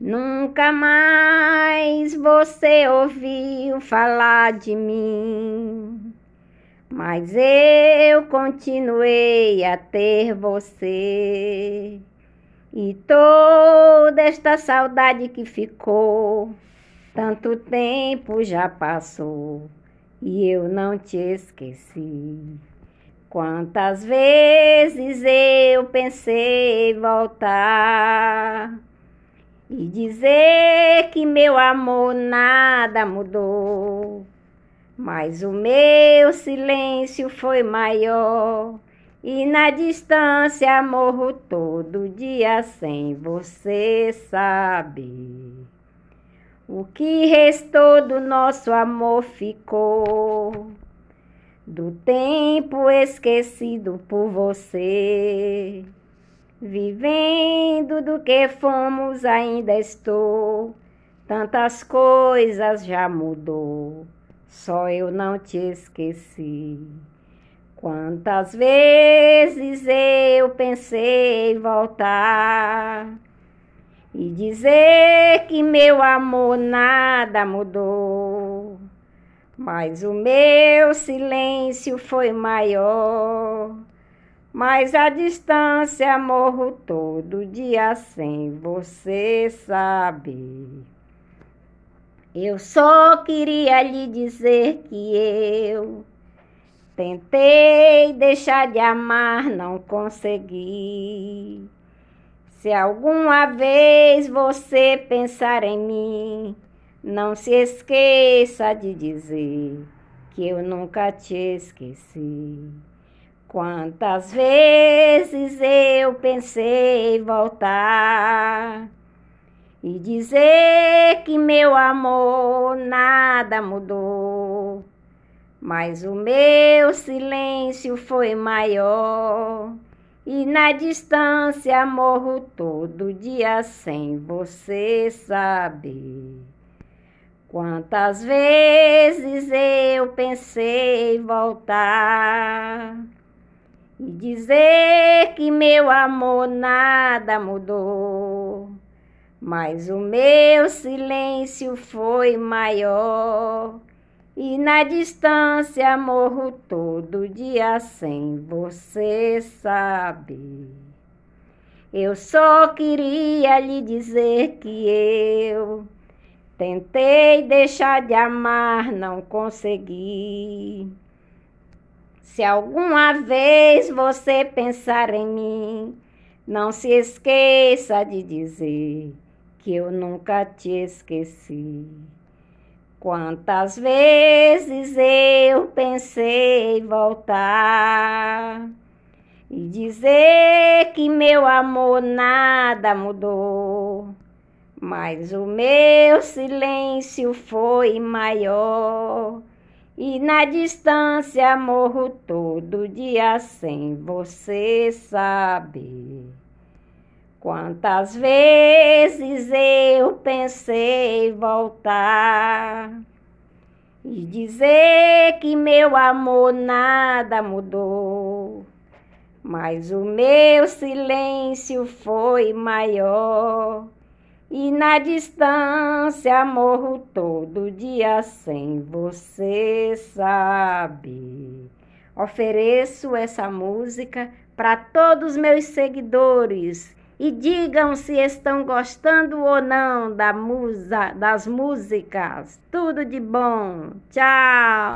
Nunca mais você ouviu falar de mim, mas eu continuei a ter você. E toda esta saudade que ficou, tanto tempo já passou e eu não te esqueci. Quantas vezes eu pensei voltar e dizer que meu amor nada mudou, mas o meu silêncio foi maior. E na distância morro todo dia sem você saber. O que restou do nosso amor ficou do tempo esquecido por você. Vivendo do que fomos, ainda estou. Tantas coisas já mudou, só eu não te esqueci. Quantas vezes eu pensei voltar e dizer que meu amor nada mudou, mas o meu silêncio foi maior. Mas a distância morro todo dia sem você saber. Eu só queria lhe dizer que eu tentei deixar de amar, não consegui. Se alguma vez você pensar em mim, não se esqueça de dizer que eu nunca te esqueci. Quantas vezes eu pensei voltar e dizer que meu amor nada mudou, mas o meu silêncio foi maior e na distância morro todo dia sem você saber. Quantas vezes eu pensei voltar e dizer que meu amor nada mudou, mas o meu silêncio foi maior. E na distância morro todo dia sem você saber. Eu só queria lhe dizer que eu tentei deixar de amar, não consegui. Se alguma vez você pensar em mim, não se esqueça de dizer que eu nunca te esqueci. Quantas vezes eu pensei voltar e dizer que meu amor nada mudou, mas o meu silêncio foi maior e na distância morro todo dia sem você saber. Quantas vezes eu pensei voltar e dizer que meu amor nada mudou, mas o meu silêncio foi maior e na distância morro todo dia sem você sabe. Ofereço essa música para todos meus seguidores e digam se estão gostando ou não da musa, das músicas. Tudo de bom. Tchau.